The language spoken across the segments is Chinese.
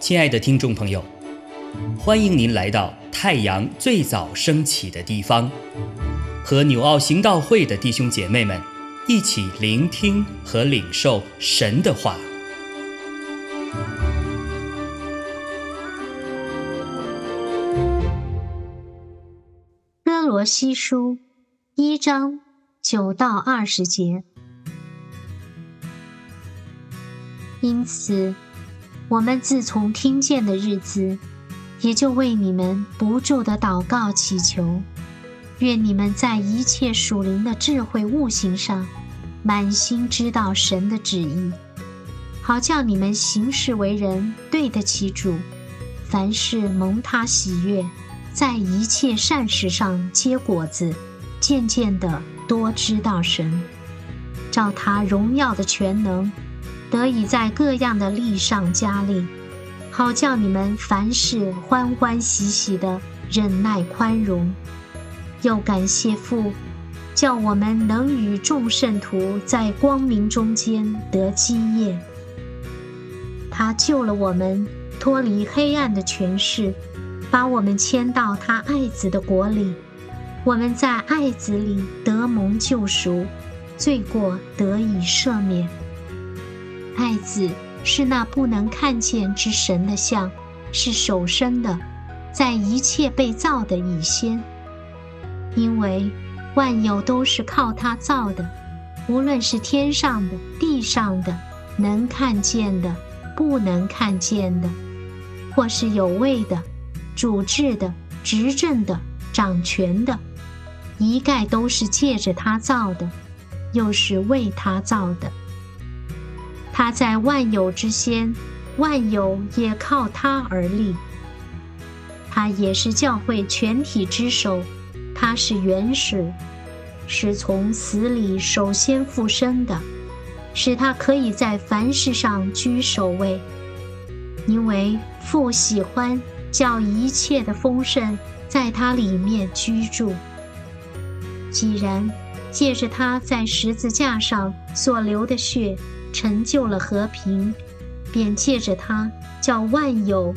亲爱的听众朋友，欢迎您来到太阳最早升起的地方，和纽奥行道会的弟兄姐妹们一起聆听和领受神的话。哥罗西书一章九到二十节，因此。我们自从听见的日子，也就为你们不住的祷告祈求，愿你们在一切属灵的智慧悟性上，满心知道神的旨意，好叫你们行事为人对得起主，凡事蒙他喜悦，在一切善事上结果子，渐渐的多知道神，照他荣耀的全能。得以在各样的力上加力，好叫你们凡事欢欢喜喜的忍耐宽容。又感谢父，叫我们能与众圣徒在光明中间得基业。他救了我们，脱离黑暗的权势，把我们迁到他爱子的国里。我们在爱子里得蒙救赎，罪过得以赦免。爱子是那不能看见之神的像，是首生的，在一切被造的以先。因为万有都是靠他造的，无论是天上的、地上的，能看见的、不能看见的，或是有位的、主治的、执政的、掌权的，一概都是借着他造的，又是为他造的。他在万有之先，万有也靠他而立。他也是教会全体之首，他是原始，是从死里首先复生的，使他可以在凡事上居首位。因为父喜欢叫一切的丰盛在他里面居住。既然借着他在十字架上所流的血。成就了和平，便借着他叫万有，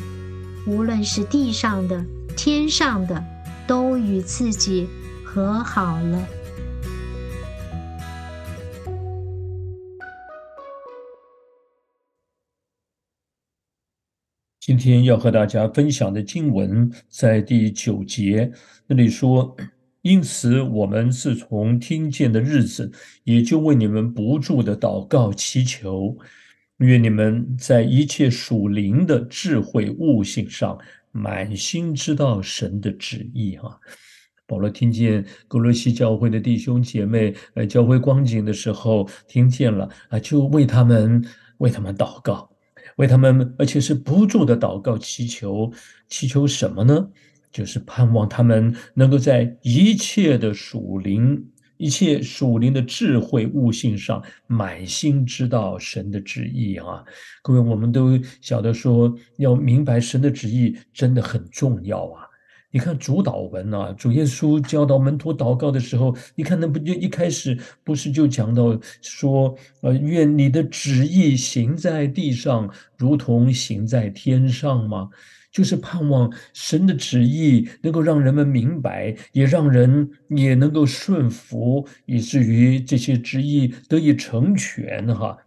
无论是地上的、天上的，都与自己和好了。今天要和大家分享的经文在第九节那里说。因此，我们自从听见的日子，也就为你们不住的祷告祈求，愿你们在一切属灵的智慧悟性上，满心知道神的旨意。哈，保罗听见格罗西教会的弟兄姐妹，呃，教会光景的时候，听见了啊，就为他们为他们祷告，为他们，而且是不住的祷告祈求，祈求什么呢？就是盼望他们能够在一切的属灵、一切属灵的智慧悟性上，满心知道神的旨意啊！各位，我们都晓得说，要明白神的旨意真的很重要啊！你看主祷文啊，主耶稣教导门徒祷告的时候，你看那不就一开始不是就讲到说，呃，愿你的旨意行在地上，如同行在天上吗？就是盼望神的旨意能够让人们明白，也让人也能够顺服，以至于这些旨意得以成全。哈，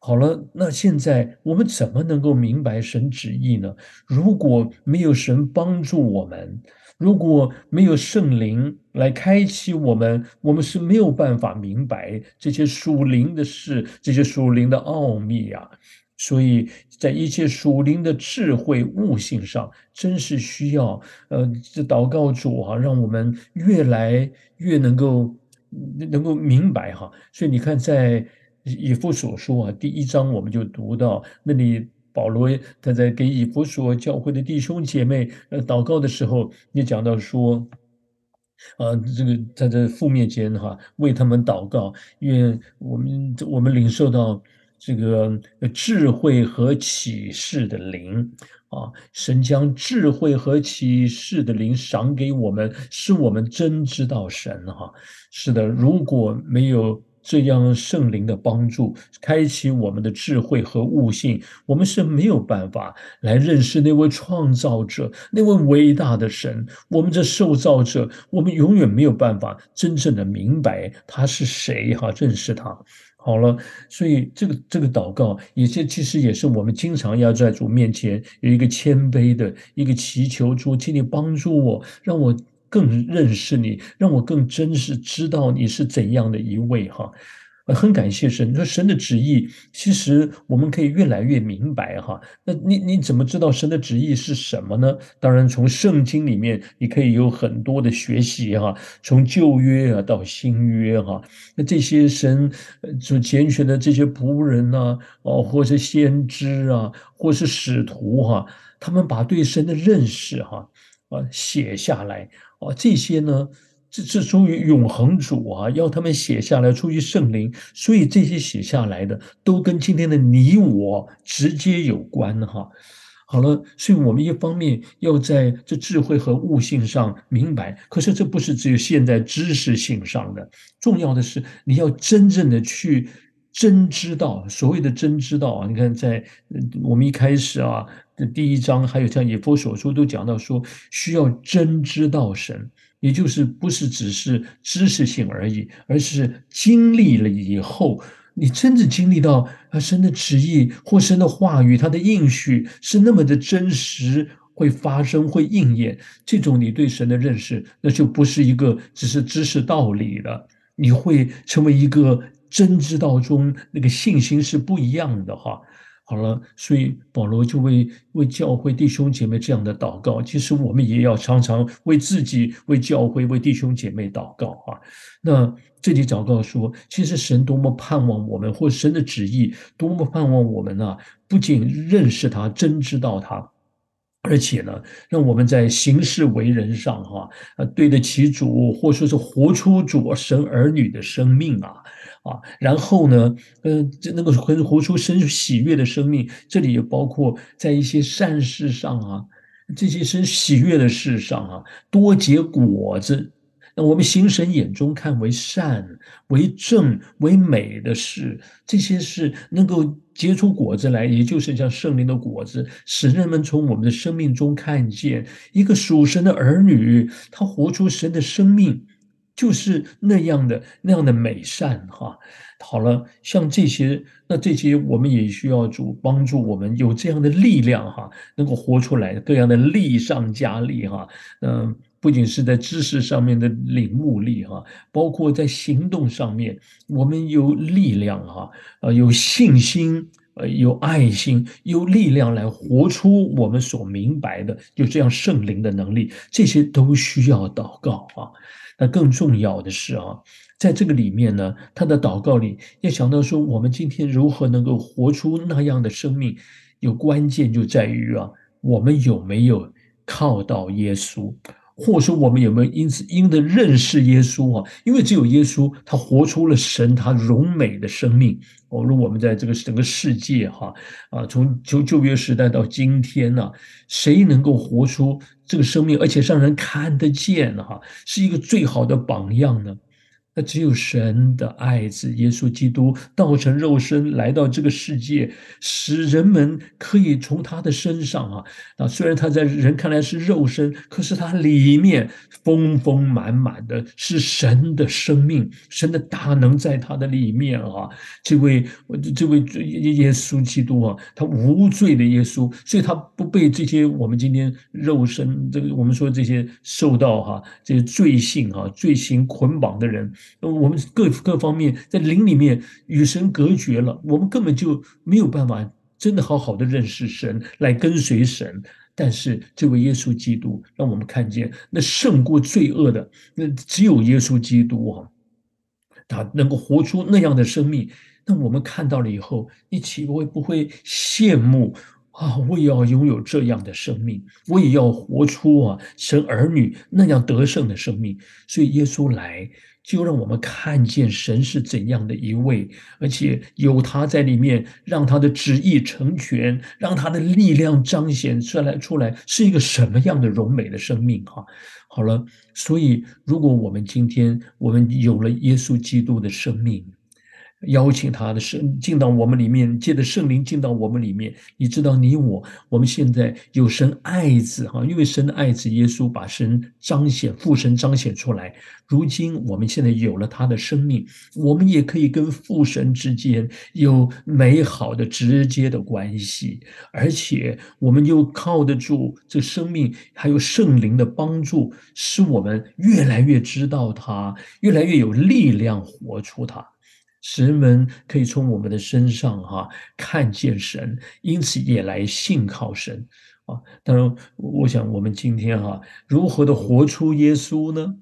好了，那现在我们怎么能够明白神旨意呢？如果没有神帮助我们，如果没有圣灵来开启我们，我们是没有办法明白这些属灵的事，这些属灵的奥秘呀。所以在一切属灵的智慧悟性上，真是需要呃，这祷告主啊，让我们越来越能够能够明白哈。所以你看，在以弗所说啊，第一章我们就读到那里，保罗他在给以弗所教会的弟兄姐妹呃祷告的时候，也讲到说，啊，这个他在这父面前哈，为他们祷告，愿我们我们领受到。这个智慧和启示的灵啊，神将智慧和启示的灵赏给我们，使我们真知道神哈。是的，如果没有这样圣灵的帮助，开启我们的智慧和悟性，我们是没有办法来认识那位创造者、那位伟大的神。我们这受造者，我们永远没有办法真正的明白他是谁，哈，认识他。好了，所以这个这个祷告，也是其实也是我们经常要在主面前有一个谦卑的一个祈求，主，请你帮助我，让我更认识你，让我更真实知道你是怎样的一位哈。很感谢神，你说神的旨意，其实我们可以越来越明白哈。那你你怎么知道神的旨意是什么呢？当然，从圣经里面你可以有很多的学习哈，从旧约啊到新约哈，那这些神所拣选的这些仆人呐，哦，或是先知啊，或是使徒哈，他们把对神的认识哈啊写下来啊，这些呢。这是出于永恒主啊，要他们写下来，出于圣灵，所以这些写下来的都跟今天的你我直接有关哈。好了，所以我们一方面要在这智慧和悟性上明白，可是这不是只有现在知识性上的，重要的是你要真正的去真知道。所谓的真知道啊，你看在我们一开始啊的第一章，还有像以佛所说都讲到说，需要真知道神。也就是不是只是知识性而已，而是经历了以后，你真的经历到啊神的旨意或神的话语，他的应许是那么的真实，会发生会应验。这种你对神的认识，那就不是一个只是知识道理了，你会成为一个真知道中那个信心是不一样的哈。好了，所以保罗就为为教会弟兄姐妹这样的祷告。其实我们也要常常为自己、为教会、为弟兄姐妹祷告啊。那这里祷告说，其实神多么盼望我们，或神的旨意多么盼望我们啊！不仅认识他、真知道他，而且呢，让我们在行事为人上哈啊，对得起主，或说是活出主神儿女的生命啊。啊，然后呢，嗯，这能够活活出生喜悦的生命，这里也包括在一些善事上啊，这些生喜悦的事上啊，多结果子。那我们行神眼中看为善、为正、为美的事，这些事能够结出果子来，也就是像圣灵的果子，使人们从我们的生命中看见一个属神的儿女，他活出神的生命。就是那样的那样的美善哈，好了，像这些，那这些我们也需要主帮助我们有这样的力量哈，能够活出来各样的力上加力哈，嗯，不仅是在知识上面的领悟力哈，包括在行动上面，我们有力量哈，呃，有信心，呃，有爱心，有力量来活出我们所明白的，就这样圣灵的能力，这些都需要祷告啊。那更重要的是啊，在这个里面呢，他的祷告里要想到说，我们今天如何能够活出那样的生命，有关键就在于啊，我们有没有靠到耶稣。或者说，我们有没有因此因的认识耶稣啊？因为只有耶稣，他活出了神他荣美的生命。哦，如我们在这个整个世界哈啊，从旧旧约时代到今天呢，谁能够活出这个生命，而且让人看得见哈，是一个最好的榜样呢？那只有神的爱子耶稣基督道成肉身来到这个世界，使人们可以从他的身上啊啊，虽然他在人看来是肉身，可是他里面丰丰满满的是神的生命，神的大能在他的里面啊。这位这位耶稣基督啊，他无罪的耶稣，所以他不被这些我们今天肉身这个我们说这些受到哈这些罪性啊罪行捆绑的人。我们各各方面在灵里面与神隔绝了，我们根本就没有办法真的好好的认识神，来跟随神。但是这位耶稣基督让我们看见，那胜过罪恶的，那只有耶稣基督啊，他能够活出那样的生命。那我们看到了以后，你岂不会不会羡慕啊？我也要拥有这样的生命，我也要活出啊神儿女那样得胜的生命。所以耶稣来。就让我们看见神是怎样的一位，而且有他在里面，让他的旨意成全，让他的力量彰显出来，出来是一个什么样的荣美的生命哈。好了，所以如果我们今天我们有了耶稣基督的生命，邀请他的圣进到我们里面，借着圣灵进到我们里面。你知道，你我我们现在有神爱子哈，因为神的爱子耶稣把神彰显，父神彰显出来。如今我们现在有了他的生命，我们也可以跟父神之间有美好的直接的关系，而且我们又靠得住这生命，还有圣灵的帮助，使我们越来越知道他，越来越有力量活出他。使人们可以从我们的身上哈看见神，因此也来信靠神啊。当然，我想我们今天哈如何的活出耶稣呢？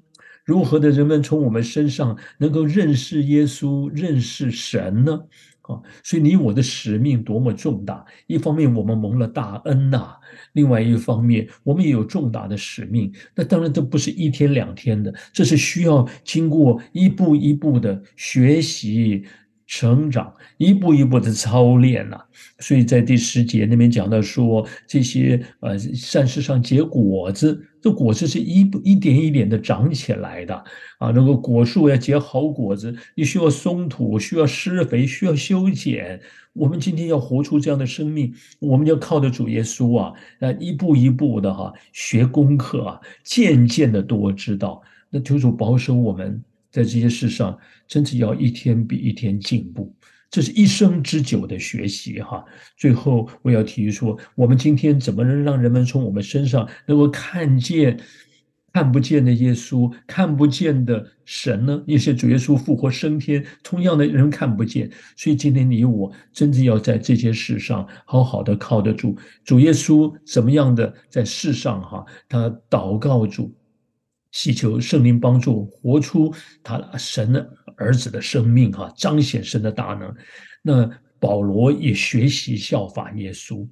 如何的人们从我们身上能够认识耶稣、认识神呢？啊，所以你我的使命多么重大！一方面我们蒙了大恩呐，另外一方面我们也有重大的使命。那当然这不是一天两天的，这是需要经过一步一步的学习。成长一步一步的操练呐，所以在第十节那边讲到说，这些呃善事上结果子，这果子是一步一点一点的长起来的啊。那个果树要结好果子，你需要松土，需要施肥，需要修剪。我们今天要活出这样的生命，我们要靠着主耶稣啊，那，一步一步的哈学功课啊，渐渐的多知道。那求主保守我们。在这些事上，真是要一天比一天进步，这是一生之久的学习哈。最后，我要提说，我们今天怎么能让人们从我们身上能够看见看不见的耶稣、看不见的神呢？一些主耶稣复活升天，同样的人看不见。所以今天你我真的要在这些事上好好的靠得住主耶稣，怎么样的在世上哈？他祷告主。祈求圣灵帮助活出他神的儿子的生命，哈，彰显神的大能。那保罗也学习效法耶稣，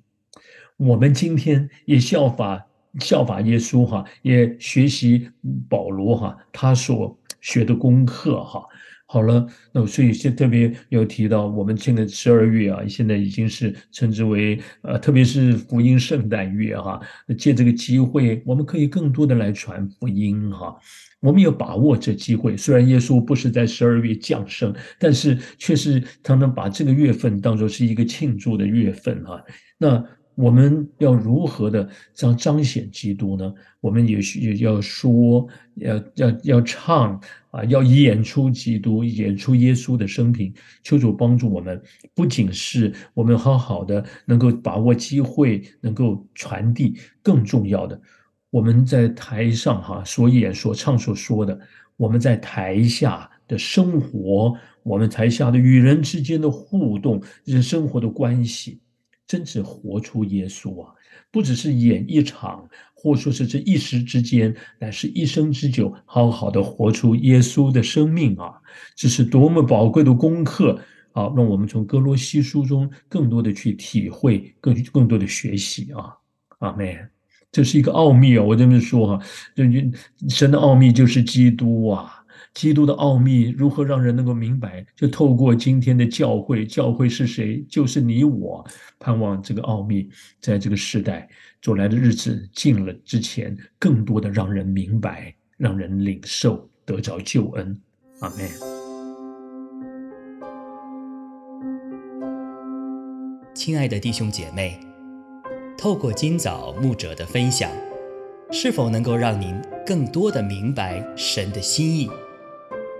我们今天也效法效法耶稣，哈，也学习保罗，哈，他所学的功课，哈。好了，那所以现特别有提到，我们现在十二月啊，现在已经是称之为呃，特别是福音圣诞月哈。借这个机会，我们可以更多的来传福音哈。我们要把握这机会，虽然耶稣不是在十二月降生，但是却是他能把这个月份当作是一个庆祝的月份哈。那。我们要如何的彰彰显基督呢？我们也需要说，要要要唱啊，要演出基督，演出耶稣的生平。求主帮助我们，不仅是我们好好的能够把握机会，能够传递，更重要的，我们在台上哈所演、所唱、所说的，我们在台下的生活，我们台下的与人之间的互动，人生活的关系。真是活出耶稣啊！不只是演一场，或说是这一时之间，乃是一生之久，好好的活出耶稣的生命啊！这是多么宝贵的功课啊！让我们从哥罗西书中更多的去体会，更更多的学习啊！阿门。这是一个奥秘啊！我这么说哈，就神的奥秘就是基督啊。基督的奥秘如何让人能够明白？就透过今天的教会，教会是谁？就是你我。盼望这个奥秘在这个时代走来的日子近了之前，更多的让人明白，让人领受，得着救恩。阿门。亲爱的弟兄姐妹，透过今早牧者的分享，是否能够让您更多的明白神的心意？